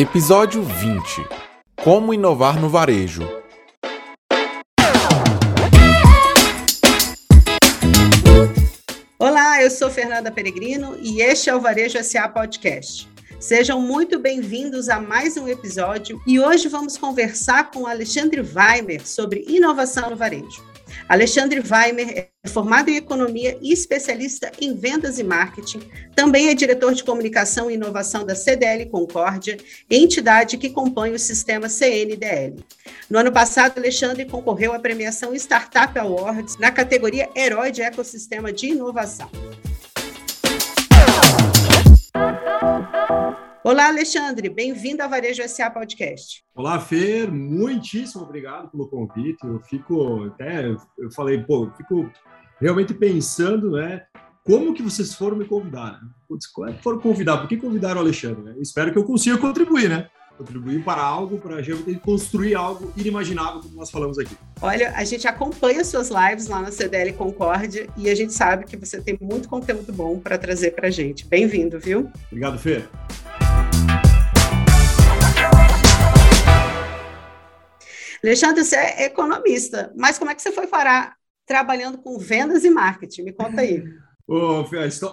Episódio 20 Como inovar no varejo. Olá, eu sou Fernanda Peregrino e este é o Varejo SA Podcast. Sejam muito bem-vindos a mais um episódio e hoje vamos conversar com Alexandre Weimer sobre inovação no varejo. Alexandre Weimer é formado em economia e especialista em vendas e marketing. Também é diretor de comunicação e inovação da CDL Concórdia, entidade que compõe o sistema CNDL. No ano passado, Alexandre concorreu à premiação Startup Awards na categoria Herói de Ecossistema de Inovação. Olá, Alexandre, bem-vindo ao Varejo SA Podcast. Olá, Fer, muitíssimo obrigado pelo convite. Eu fico até, eu falei, pô, eu fico realmente pensando, né, como que vocês foram me convidar? Né? Putz, como é que foram convidar? Por que convidaram o Alexandre? Né? Espero que eu consiga contribuir, né? Contribuir para algo, para a gente construir algo inimaginável, como nós falamos aqui. Olha, a gente acompanha suas lives lá na CDL Concórdia e a gente sabe que você tem muito conteúdo bom para trazer para a gente. Bem-vindo, viu? Obrigado, Fer. Alexandre, você é economista, mas como é que você foi parar trabalhando com vendas e marketing? Me conta aí.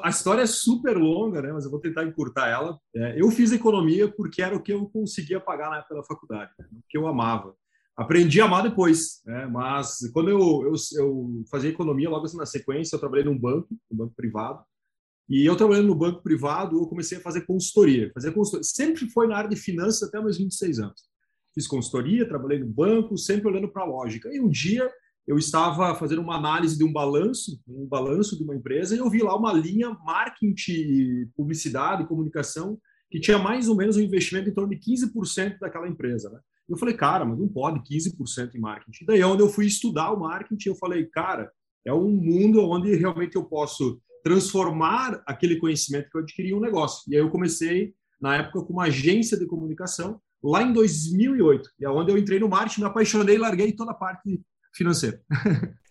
A história é super longa, né? mas eu vou tentar encurtar ela. É, eu fiz economia porque era o que eu conseguia pagar na época da faculdade, né? o que eu amava. Aprendi a amar depois, né? mas quando eu, eu, eu fazia economia, logo assim na sequência, eu trabalhei num banco, um banco privado, e eu trabalhando no banco privado, eu comecei a fazer consultoria. Fazer consultoria. Sempre foi na área de finanças até meus 26 anos fiz consultoria, trabalhei no banco, sempre olhando para a lógica. E um dia eu estava fazendo uma análise de um balanço, um balanço de uma empresa, e eu vi lá uma linha marketing, publicidade comunicação que tinha mais ou menos um investimento em torno de 15% daquela empresa. Né? Eu falei, cara, mas não pode 15% em marketing. Daí, onde eu fui estudar o marketing, eu falei, cara, é um mundo onde realmente eu posso transformar aquele conhecimento que eu adquiri em um negócio. E aí eu comecei, na época, com uma agência de comunicação, lá em 2008, e é onde eu entrei no marketing, me apaixonei e larguei toda a parte financeira.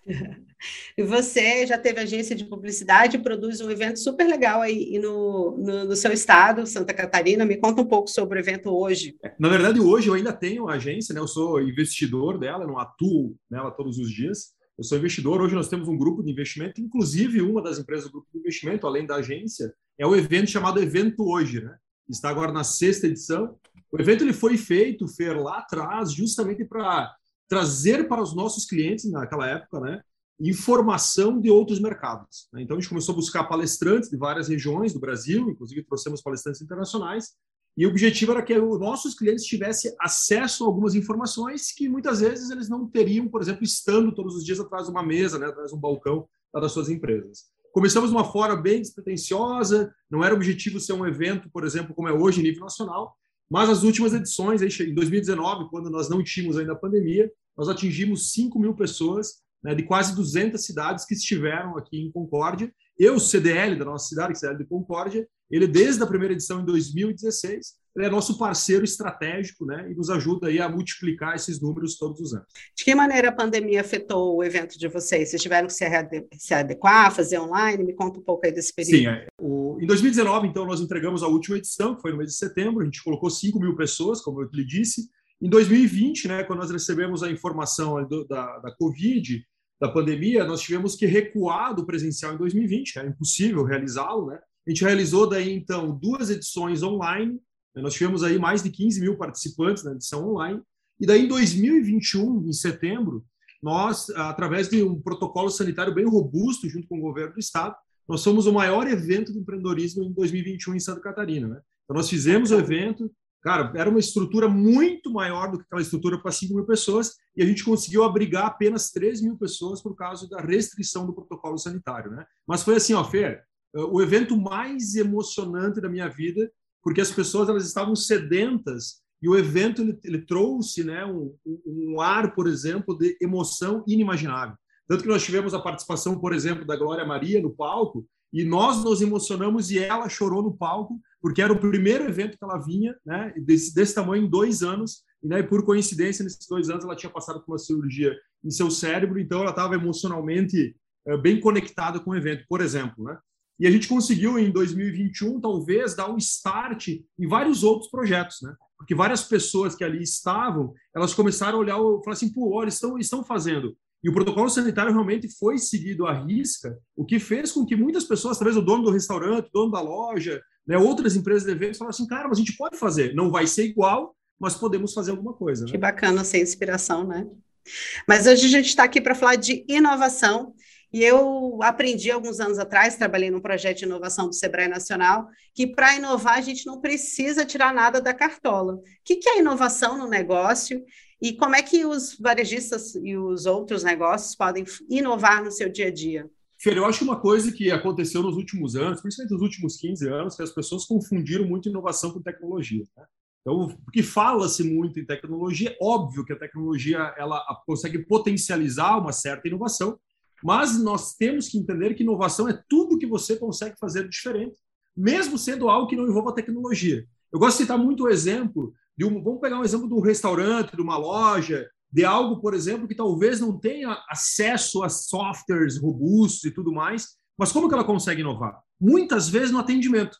E você já teve agência de publicidade, produz um evento super legal aí no, no, no, seu estado, Santa Catarina. Me conta um pouco sobre o evento hoje. Na verdade, hoje eu ainda tenho agência, né? Eu sou investidor dela, não atuo nela todos os dias. Eu sou investidor. Hoje nós temos um grupo de investimento, inclusive uma das empresas do grupo de investimento, além da agência, é o evento chamado Evento Hoje, né? Está agora na sexta edição o evento ele foi feito, Fer, lá atrás, justamente para trazer para os nossos clientes, naquela época, né, informação de outros mercados. Né? Então, a gente começou a buscar palestrantes de várias regiões do Brasil, inclusive trouxemos palestrantes internacionais, e o objetivo era que os nossos clientes tivessem acesso a algumas informações que muitas vezes eles não teriam, por exemplo, estando todos os dias atrás de uma mesa, né, atrás de um balcão das suas empresas. Começamos de uma forma bem despretensiosa, não era o objetivo ser um evento, por exemplo, como é hoje, em nível nacional, mas as últimas edições, em 2019, quando nós não tínhamos ainda a pandemia, nós atingimos 5 mil pessoas né, de quase 200 cidades que estiveram aqui em Concórdia. Eu, CDL da nossa cidade, CDL de Concórdia, ele desde a primeira edição em 2016, ele é nosso parceiro estratégico, né, e nos ajuda aí a multiplicar esses números todos os anos. De que maneira a pandemia afetou o evento de vocês? Vocês tiveram que se adequar, fazer online? Me conta um pouco aí desse período. Sim, é, o, em 2019, então, nós entregamos a última edição, que foi no mês de setembro, a gente colocou 5 mil pessoas, como eu lhe disse. Em 2020, né, quando nós recebemos a informação do, da, da Covid, da pandemia, nós tivemos que recuar do presencial em 2020, era impossível realizá-lo, né? A gente realizou daí, então, duas edições online, né? nós tivemos aí mais de 15 mil participantes na edição online, e daí em 2021, em setembro, nós, através de um protocolo sanitário bem robusto, junto com o governo do estado, nós somos o maior evento de empreendedorismo em 2021 em Santa Catarina, né? Então, nós fizemos o evento, Cara, era uma estrutura muito maior do que aquela estrutura para 5 mil pessoas e a gente conseguiu abrigar apenas 3 mil pessoas por causa da restrição do protocolo sanitário, né? Mas foi assim, ó, Fer, o evento mais emocionante da minha vida, porque as pessoas elas estavam sedentas e o evento ele, ele trouxe, né, um, um ar, por exemplo, de emoção inimaginável. Tanto que nós tivemos a participação, por exemplo, da Glória Maria no palco, e nós nos emocionamos e ela chorou no palco, porque era o primeiro evento que ela vinha, né, desse, desse tamanho em dois anos, e né, por coincidência, nesses dois anos, ela tinha passado por uma cirurgia em seu cérebro, então ela estava emocionalmente é, bem conectada com o evento, por exemplo. Né? E a gente conseguiu, em 2021, talvez, dar um start em vários outros projetos. Né? porque várias pessoas que ali estavam, elas começaram a olhar e falar assim, pô, olha, estão, estão fazendo. E o protocolo sanitário realmente foi seguido à risca, o que fez com que muitas pessoas, talvez o dono do restaurante, o dono da loja, né, outras empresas de eventos, falaram assim, cara, mas a gente pode fazer, não vai ser igual, mas podemos fazer alguma coisa. Né? Que bacana ser inspiração, né? Mas hoje a gente está aqui para falar de inovação e eu aprendi alguns anos atrás, trabalhei num projeto de inovação do Sebrae Nacional, que para inovar a gente não precisa tirar nada da cartola. O que, que é inovação no negócio e como é que os varejistas e os outros negócios podem inovar no seu dia a dia? Fer, eu acho uma coisa que aconteceu nos últimos anos, principalmente nos últimos 15 anos, que as pessoas confundiram muito inovação com tecnologia. Né? Então, porque fala-se muito em tecnologia, óbvio que a tecnologia ela consegue potencializar uma certa inovação, mas nós temos que entender que inovação é tudo que você consegue fazer diferente, mesmo sendo algo que não envolva tecnologia. Eu gosto de citar muito o exemplo de um, vamos pegar um exemplo de um restaurante, de uma loja, de algo, por exemplo, que talvez não tenha acesso a softwares robustos e tudo mais, mas como que ela consegue inovar? Muitas vezes no atendimento.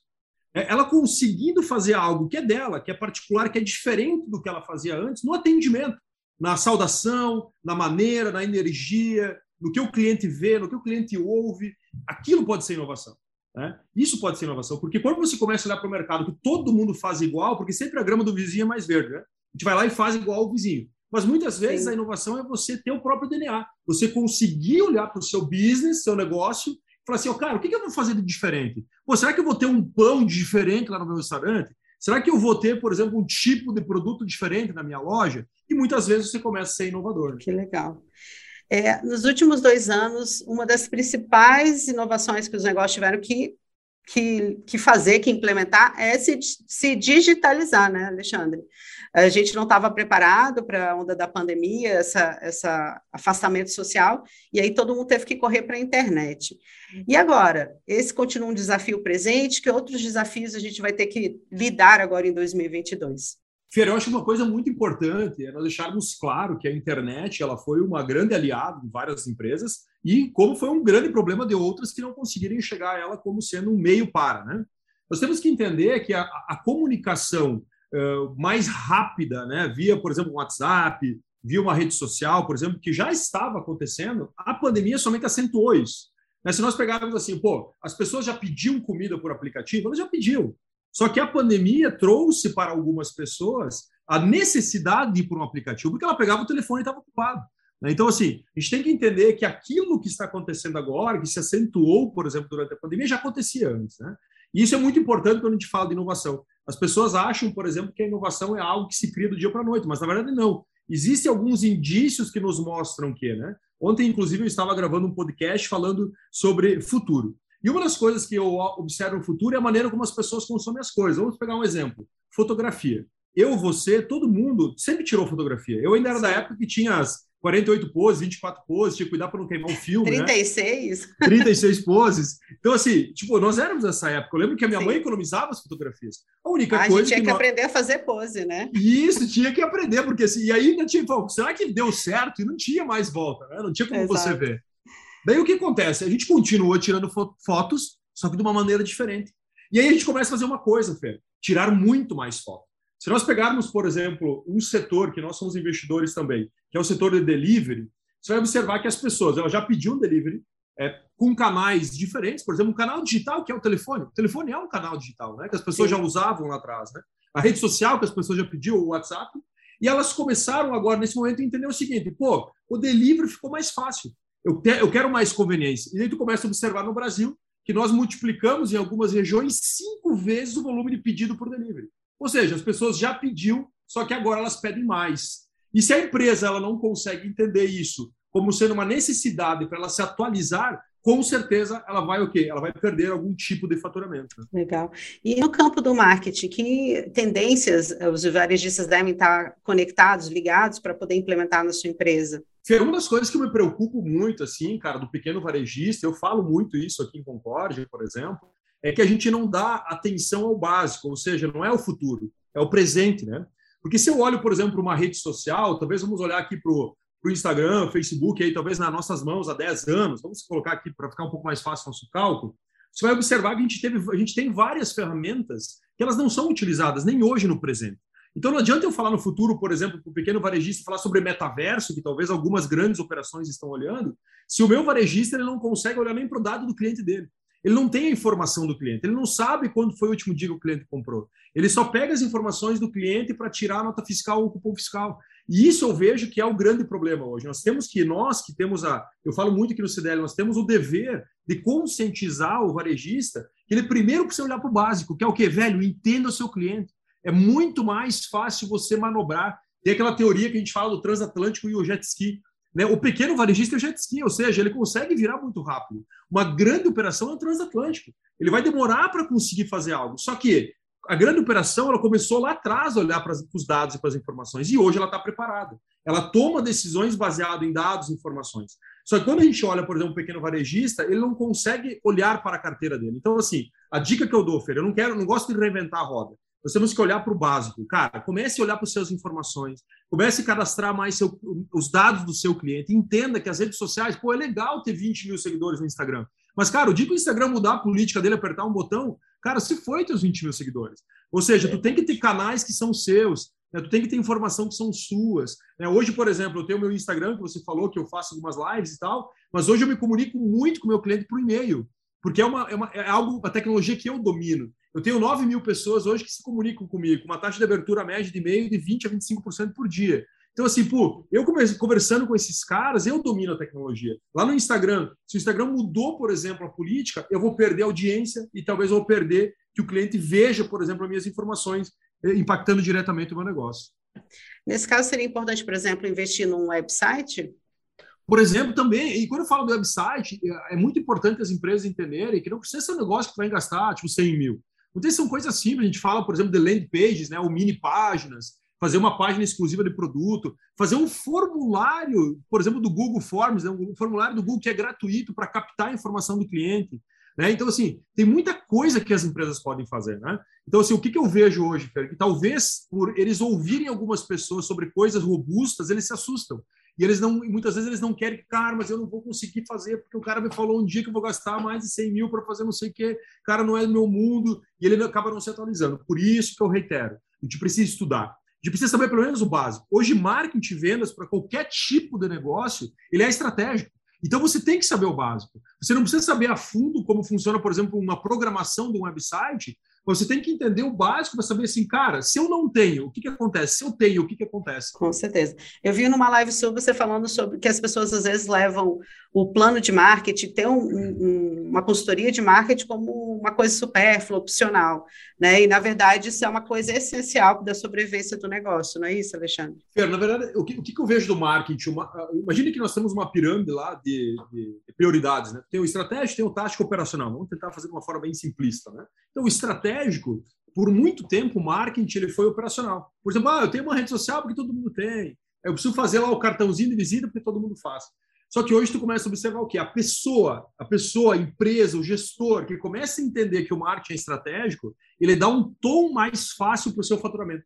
É, ela conseguindo fazer algo que é dela, que é particular, que é diferente do que ela fazia antes, no atendimento, na saudação, na maneira, na energia, no que o cliente vê, no que o cliente ouve, aquilo pode ser inovação. Né? Isso pode ser inovação, porque quando você começa a olhar para o mercado que todo mundo faz igual, porque sempre a grama do vizinho é mais verde, né? a gente vai lá e faz igual ao vizinho. Mas muitas vezes Sim. a inovação é você ter o próprio DNA, você conseguir olhar para o seu business, seu negócio, e falar assim: oh, cara, o que eu vou fazer de diferente? Pô, será que eu vou ter um pão diferente lá no meu restaurante? Será que eu vou ter, por exemplo, um tipo de produto diferente na minha loja? E muitas vezes você começa a ser inovador. Que legal. É, nos últimos dois anos, uma das principais inovações que os negócios tiveram que, que, que fazer, que implementar, é se, se digitalizar, né, Alexandre? A gente não estava preparado para a onda da pandemia, essa, essa afastamento social, e aí todo mundo teve que correr para a internet. E agora, esse continua um desafio presente, que outros desafios a gente vai ter que lidar agora em 2022? Fer, eu acho uma coisa muito importante é nós deixarmos claro que a internet ela foi uma grande aliada de várias empresas e como foi um grande problema de outras que não conseguirem chegar a ela como sendo um meio para. Né? Nós temos que entender que a, a comunicação uh, mais rápida, né, via, por exemplo, um WhatsApp, via uma rede social, por exemplo, que já estava acontecendo, a pandemia somente acentuou isso. Se nós pegarmos assim, pô, as pessoas já pediam comida por aplicativo, elas já pediam. Só que a pandemia trouxe para algumas pessoas a necessidade de ir por um aplicativo, porque ela pegava o telefone e estava ocupado. Né? Então, assim, a gente tem que entender que aquilo que está acontecendo agora, que se acentuou, por exemplo, durante a pandemia, já acontecia antes. Né? E isso é muito importante quando a gente fala de inovação. As pessoas acham, por exemplo, que a inovação é algo que se cria do dia para a noite, mas na verdade não. Existem alguns indícios que nos mostram que, né? Ontem, inclusive, eu estava gravando um podcast falando sobre futuro. E uma das coisas que eu observo no futuro é a maneira como as pessoas consomem as coisas. Vamos pegar um exemplo: fotografia. Eu, você, todo mundo sempre tirou fotografia. Eu ainda era da época que tinha as 48 poses, 24 poses, tinha que cuidar para não queimar o filme. 36? Né? 36 poses. Então, assim, tipo, nós éramos nessa época. Eu lembro que a minha Sim. mãe economizava as fotografias. A única a coisa. A gente tinha que, que aprender a fazer pose, né? Isso, tinha que aprender, porque assim, e aí ainda tinha. Será que deu certo? E não tinha mais volta, né? Não tinha como Exato. você ver. Daí o que acontece? A gente continua tirando fotos, só que de uma maneira diferente. E aí a gente começa a fazer uma coisa, Fê, tirar muito mais fotos. Se nós pegarmos, por exemplo, um setor que nós somos investidores também, que é o setor de delivery, você vai observar que as pessoas elas já pediam delivery é, com canais diferentes, por exemplo, um canal digital que é o telefone. O telefone é um canal digital, né? Que as pessoas Sim. já usavam lá atrás, né? A rede social que as pessoas já pediam, o WhatsApp, e elas começaram agora nesse momento a entender o seguinte: pô, o delivery ficou mais fácil eu, te, eu quero mais conveniência. E aí tu começa a observar no Brasil que nós multiplicamos em algumas regiões cinco vezes o volume de pedido por delivery. Ou seja, as pessoas já pediu, só que agora elas pedem mais. E se a empresa ela não consegue entender isso como sendo uma necessidade para ela se atualizar, com certeza ela vai o quê? Ela vai perder algum tipo de faturamento. Né? Legal. E no campo do marketing, que tendências os varejistas devem estar conectados, ligados para poder implementar na sua empresa? Fê, uma das coisas que me preocupo muito, assim, cara, do pequeno varejista, eu falo muito isso aqui em Concórdia, por exemplo, é que a gente não dá atenção ao básico, ou seja, não é o futuro, é o presente, né? Porque se eu olho, por exemplo, para uma rede social, talvez vamos olhar aqui para o Instagram, Facebook, aí talvez nas nossas mãos há 10 anos, vamos colocar aqui para ficar um pouco mais fácil o nosso cálculo, você vai observar que a gente, teve, a gente tem várias ferramentas que elas não são utilizadas nem hoje no presente. Então não adianta eu falar no futuro, por exemplo, para o pequeno varejista falar sobre metaverso, que talvez algumas grandes operações estão olhando, se o meu varejista ele não consegue olhar nem para o dado do cliente dele. Ele não tem a informação do cliente, ele não sabe quando foi o último dia que o cliente comprou. Ele só pega as informações do cliente para tirar a nota fiscal ou o cupom fiscal. E isso eu vejo que é o grande problema hoje. Nós temos que, nós que temos a. Eu falo muito aqui no CDL, nós temos o dever de conscientizar o varejista que ele primeiro precisa olhar para o básico, que é o que, velho? Entenda o seu cliente. É muito mais fácil você manobrar. Tem aquela teoria que a gente fala do transatlântico e o jet ski. Né? O pequeno varejista é o jet ski, ou seja, ele consegue virar muito rápido. Uma grande operação é o transatlântico. Ele vai demorar para conseguir fazer algo. Só que a grande operação ela começou lá atrás a olhar para os dados e para as informações, e hoje ela está preparada. Ela toma decisões baseadas em dados e informações. Só que quando a gente olha, por exemplo, um pequeno varejista, ele não consegue olhar para a carteira dele. Então, assim, a dica que eu dou, Fer, eu não quero, não gosto de reinventar a roda. Nós temos que olhar para o básico. Cara, comece a olhar para as suas informações, comece a cadastrar mais seu, os dados do seu cliente. Entenda que as redes sociais, pô, é legal ter 20 mil seguidores no Instagram. Mas, cara, o dia que o Instagram mudar a política dele, apertar um botão, cara, se foi teus 20 mil seguidores. Ou seja, tu tem que ter canais que são seus, né? tu tem que ter informação que são suas. Né? Hoje, por exemplo, eu tenho meu Instagram, que você falou que eu faço algumas lives e tal, mas hoje eu me comunico muito com o meu cliente por e-mail, porque é, uma, é, uma, é algo, uma tecnologia que eu domino. Eu tenho 9 mil pessoas hoje que se comunicam comigo, com uma taxa de abertura média de e-mail de 20% a 25% por dia. Então, assim, pô, eu conversando com esses caras, eu domino a tecnologia. Lá no Instagram, se o Instagram mudou, por exemplo, a política, eu vou perder audiência e talvez eu vou perder que o cliente veja, por exemplo, as minhas informações eh, impactando diretamente o meu negócio. Nesse caso, seria importante, por exemplo, investir num website? Por exemplo, também, e quando eu falo do website, é, é muito importante as empresas entenderem que não precisa ser um negócio que vai gastar, tipo, 100 mil. Muitas vezes são coisas simples, a gente fala, por exemplo, de landing pages, né, ou mini páginas, fazer uma página exclusiva de produto, fazer um formulário, por exemplo, do Google Forms, né, um formulário do Google que é gratuito para captar a informação do cliente. Né? Então, assim, tem muita coisa que as empresas podem fazer. Né? Então, assim, o que, que eu vejo hoje, Fer? Que talvez por eles ouvirem algumas pessoas sobre coisas robustas, eles se assustam. E eles não, muitas vezes eles não querem, cara, mas eu não vou conseguir fazer, porque o cara me falou um dia que eu vou gastar mais de 100 mil para fazer não sei o quê, cara, não é meu mundo, e ele acaba não se atualizando. Por isso que eu reitero, a gente precisa estudar. A gente precisa saber pelo menos o básico. Hoje, marketing vendas para qualquer tipo de negócio, ele é estratégico. Então você tem que saber o básico. Você não precisa saber a fundo como funciona, por exemplo, uma programação de um website, você tem que entender o básico para saber assim, cara, se eu não tenho, o que, que acontece? Se eu tenho, o que, que acontece? Com certeza. Eu vi numa live sua você falando sobre que as pessoas às vezes levam o plano de marketing, ter um, um, uma consultoria de marketing como uma coisa supérflua, opcional, né? E na verdade isso é uma coisa essencial da sobrevivência do negócio, não é isso, Alexandre? Fer, na verdade, o que, o que eu vejo do marketing? Uma, imagine que nós temos uma pirâmide lá de, de, prioridades, né? Tem o estratégico, tem o tático operacional. Vamos tentar fazer de uma forma bem simplista, né? Então, o estratégico, por muito tempo, o marketing ele foi operacional. Por exemplo, ah, eu tenho uma rede social porque todo mundo tem. Eu preciso fazer lá o cartãozinho de visita porque todo mundo faz. Só que hoje tu começa a observar o que a pessoa, a pessoa, a empresa, o gestor que começa a entender que o marketing é estratégico, ele dá um tom mais fácil para o seu faturamento.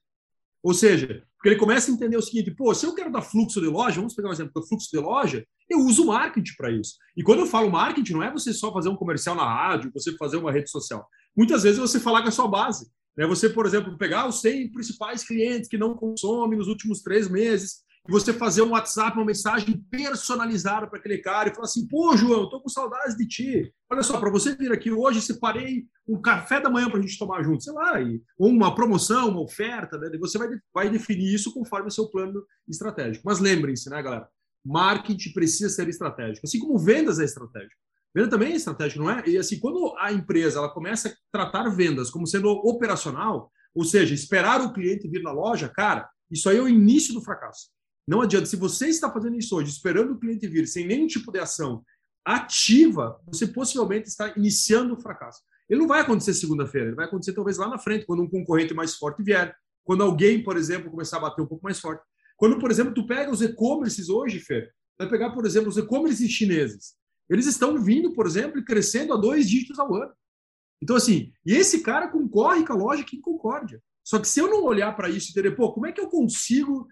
Ou seja, porque ele começa a entender o seguinte: pô, se eu quero dar fluxo de loja, vamos pegar um exemplo do fluxo de loja, eu uso marketing para isso. E quando eu falo marketing, não é você só fazer um comercial na rádio, você fazer uma rede social. Muitas vezes é você falar com a sua base. Né? Você, por exemplo, pegar os 100 principais clientes que não consomem nos últimos três meses e você fazer um WhatsApp, uma mensagem personalizada para aquele cara e falar assim: pô, João, estou com saudades de ti. Olha só, para você vir aqui hoje, separei um café da manhã para a gente tomar junto, sei lá, e, ou uma promoção, uma oferta, né? você vai, vai definir isso conforme o seu plano estratégico. Mas lembrem-se, né, galera? Marketing precisa ser estratégico, assim como vendas é estratégico. Venda também é estratégico, não é? E assim, quando a empresa ela começa a tratar vendas como sendo operacional, ou seja, esperar o cliente vir na loja, cara, isso aí é o início do fracasso. Não adianta. Se você está fazendo isso hoje, esperando o cliente vir, sem nenhum tipo de ação ativa, você possivelmente está iniciando o fracasso. Ele não vai acontecer segunda-feira, ele vai acontecer talvez lá na frente, quando um concorrente mais forte vier, quando alguém, por exemplo, começar a bater um pouco mais forte. Quando, por exemplo, tu pega os e-commerces hoje, Fer, vai pegar, por exemplo, os e-commerces chineses. Eles estão vindo, por exemplo, e crescendo a dois dígitos ao ano. Então, assim, e esse cara concorre com a lógica em concórdia. Só que se eu não olhar para isso e entender, pô, como é que eu consigo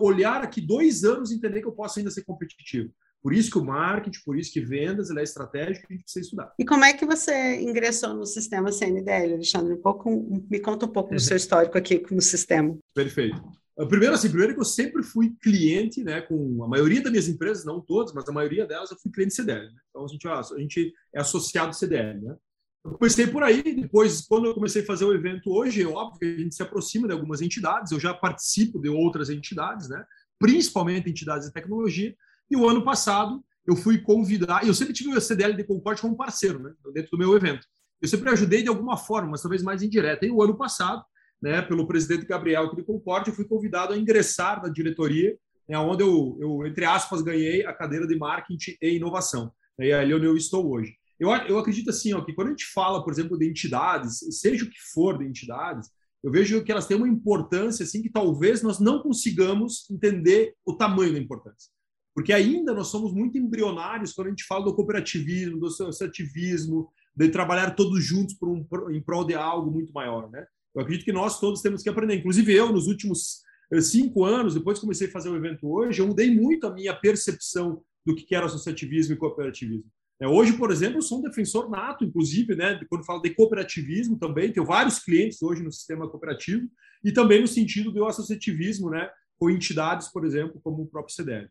olhar aqui dois anos e entender que eu posso ainda ser competitivo. Por isso que o marketing, por isso que vendas, ele é estratégico, a gente precisa estudar. E como é que você ingressou no sistema CNDL, Alexandre? Um pouco, me conta um pouco do seu histórico aqui no sistema. Perfeito. Primeiro, assim, primeiro que eu sempre fui cliente, né, com a maioria das minhas empresas, não todas, mas a maioria delas eu fui cliente CDL. Né? Então a gente, a gente é associado CDL, né? Eu comecei por aí, depois, quando eu comecei a fazer o evento hoje, é óbvio que a gente se aproxima de algumas entidades, eu já participo de outras entidades, né? principalmente entidades de tecnologia, e o ano passado eu fui convidar, eu sempre tive o CDL de Concorde como parceiro, né? dentro do meu evento. Eu sempre ajudei de alguma forma, mas talvez mais indireta. E o ano passado, né, pelo presidente Gabriel aqui de Concorde, eu fui convidado a ingressar na diretoria, né, onde eu, eu, entre aspas, ganhei a cadeira de marketing e inovação. E aí onde eu estou hoje. Eu, eu acredito assim, ó, que quando a gente fala, por exemplo, de entidades, seja o que for de entidades, eu vejo que elas têm uma importância assim que talvez nós não consigamos entender o tamanho da importância. Porque ainda nós somos muito embrionários quando a gente fala do cooperativismo, do associativismo, de trabalhar todos juntos um, em prol de algo muito maior, né? Eu acredito que nós todos temos que aprender. Inclusive eu, nos últimos eh, cinco anos, depois que comecei a fazer o evento hoje, eu mudei muito a minha percepção do que era associativismo e cooperativismo. É, hoje, por exemplo, eu sou um defensor nato, inclusive, né, quando falo de cooperativismo também, tenho vários clientes hoje no sistema cooperativo, e também no sentido do associativismo, né, com entidades, por exemplo, como o próprio CDL.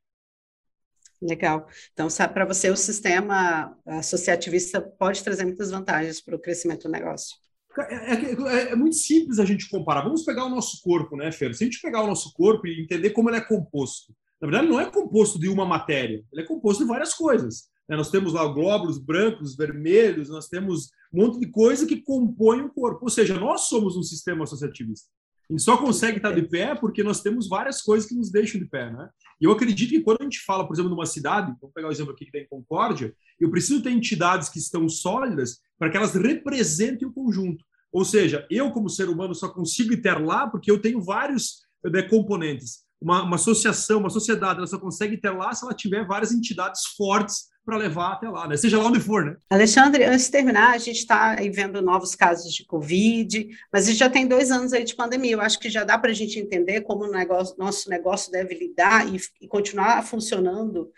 Legal. Então, para você, o sistema associativista pode trazer muitas vantagens para o crescimento do negócio. É, é, é, é, muito simples a gente comparar. Vamos pegar o nosso corpo, né, Fer? Se a gente pegar o nosso corpo e entender como ele é composto, na verdade, não é composto de uma matéria, ele é composto de várias coisas. Né? Nós temos lá glóbulos brancos, vermelhos, nós temos um monte de coisa que compõe o corpo. Ou seja, nós somos um sistema associativista. A gente só consegue estar de pé porque nós temos várias coisas que nos deixam de pé, né? E eu acredito que quando a gente fala, por exemplo, numa cidade, vamos pegar o exemplo aqui que tem Concórdia, eu preciso ter entidades que estão sólidas para que elas representem o conjunto. Ou seja, eu como ser humano só consigo ter lá porque eu tenho vários né, componentes. Uma, uma associação, uma sociedade, ela só consegue ter lá se ela tiver várias entidades fortes para levar até lá, né? seja lá onde for. Né? Alexandre, antes de terminar, a gente está vendo novos casos de Covid, mas a gente já tem dois anos aí de pandemia. Eu acho que já dá para a gente entender como o negócio, nosso negócio deve lidar e, e continuar funcionando,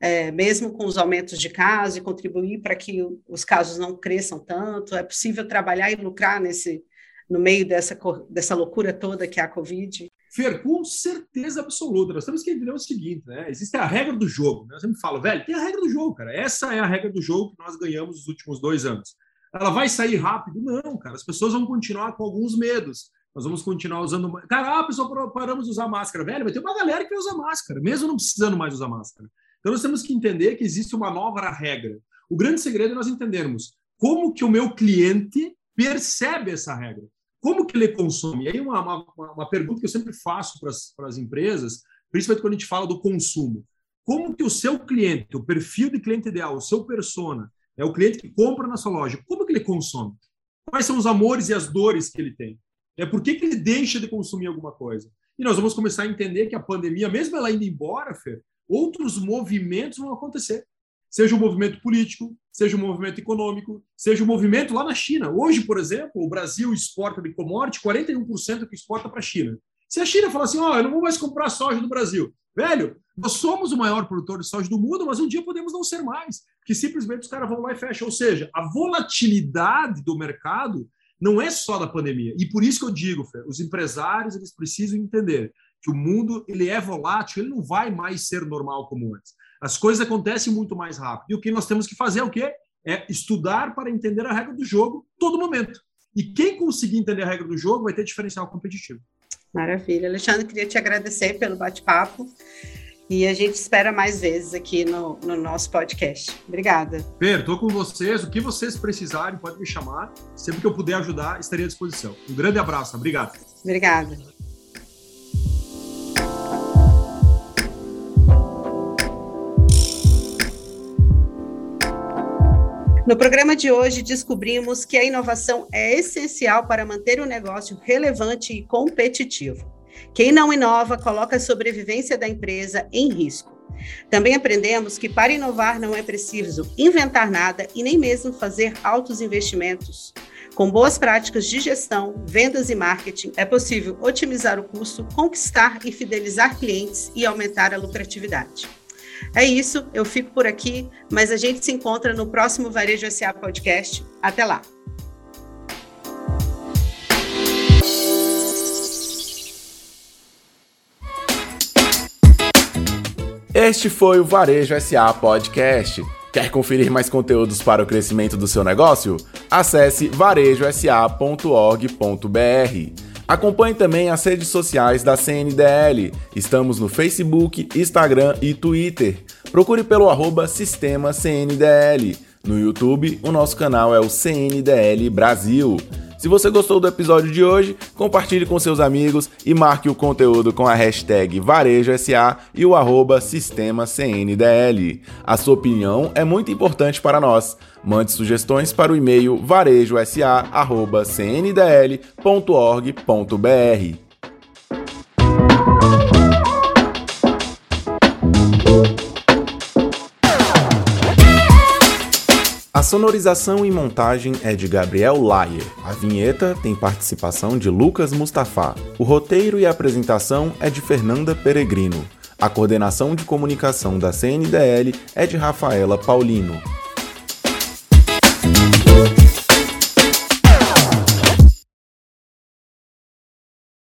é, mesmo com os aumentos de casos, e contribuir para que os casos não cresçam tanto. É possível trabalhar e lucrar nesse no meio dessa, dessa loucura toda que é a Covid? Fer, com certeza absoluta. Nós temos que entender o seguinte, né? Existe a regra do jogo. Né? Eu sempre falo, velho, tem a regra do jogo, cara. Essa é a regra do jogo que nós ganhamos nos últimos dois anos. Ela vai sair rápido? Não, cara. As pessoas vão continuar com alguns medos. Nós vamos continuar usando. Cara, ah, pessoal, paramos de usar máscara. Velho, vai ter uma galera que usar máscara, mesmo não precisando mais usar máscara. Então nós temos que entender que existe uma nova regra. O grande segredo é nós entendermos como que o meu cliente percebe essa regra. Como que ele consome? E aí uma, uma, uma pergunta que eu sempre faço para as empresas, principalmente quando a gente fala do consumo. Como que o seu cliente, o perfil de cliente ideal, o seu persona, é o cliente que compra na sua loja, como que ele consome? Quais são os amores e as dores que ele tem? É por que, que ele deixa de consumir alguma coisa? E nós vamos começar a entender que a pandemia, mesmo ela indo embora, Fer, outros movimentos vão acontecer seja um movimento político, seja um movimento econômico, seja um movimento lá na China. Hoje, por exemplo, o Brasil exporta de commodity 41% que exporta para a China. Se a China falar assim, ó, oh, eu não vou mais comprar soja do Brasil, velho, nós somos o maior produtor de soja do mundo, mas um dia podemos não ser mais, que simplesmente os caras vão lá e fecham. Ou seja, a volatilidade do mercado não é só da pandemia. E por isso que eu digo, Fê, os empresários eles precisam entender que o mundo ele é volátil, ele não vai mais ser normal como antes. As coisas acontecem muito mais rápido. E o que nós temos que fazer é o quê? É estudar para entender a regra do jogo todo momento. E quem conseguir entender a regra do jogo vai ter diferencial competitivo. Maravilha. Alexandre, queria te agradecer pelo bate-papo. E a gente espera mais vezes aqui no, no nosso podcast. Obrigada. Per, estou com vocês. O que vocês precisarem, pode me chamar. Sempre que eu puder ajudar, estarei à disposição. Um grande abraço. Obrigado. Obrigada. No programa de hoje, descobrimos que a inovação é essencial para manter o negócio relevante e competitivo. Quem não inova coloca a sobrevivência da empresa em risco. Também aprendemos que para inovar não é preciso inventar nada e nem mesmo fazer altos investimentos. Com boas práticas de gestão, vendas e marketing, é possível otimizar o custo, conquistar e fidelizar clientes e aumentar a lucratividade. É isso, eu fico por aqui, mas a gente se encontra no próximo Varejo SA Podcast. Até lá! Este foi o Varejo SA Podcast. Quer conferir mais conteúdos para o crescimento do seu negócio? Acesse varejosa.org.br. Acompanhe também as redes sociais da CNDL. Estamos no Facebook, Instagram e Twitter. Procure pelo arroba Sistema CNDL. No YouTube, o nosso canal é o CNDL Brasil. Se você gostou do episódio de hoje, compartilhe com seus amigos e marque o conteúdo com a hashtag VarejoSA e o arroba Sistema CNDL. A sua opinião é muito importante para nós. Mande sugestões para o e-mail varejosa.cndl.org.br. A sonorização e montagem é de Gabriel Layer. A vinheta tem participação de Lucas Mustafa. O roteiro e apresentação é de Fernanda Peregrino. A coordenação de comunicação da CNDL é de Rafaela Paulino.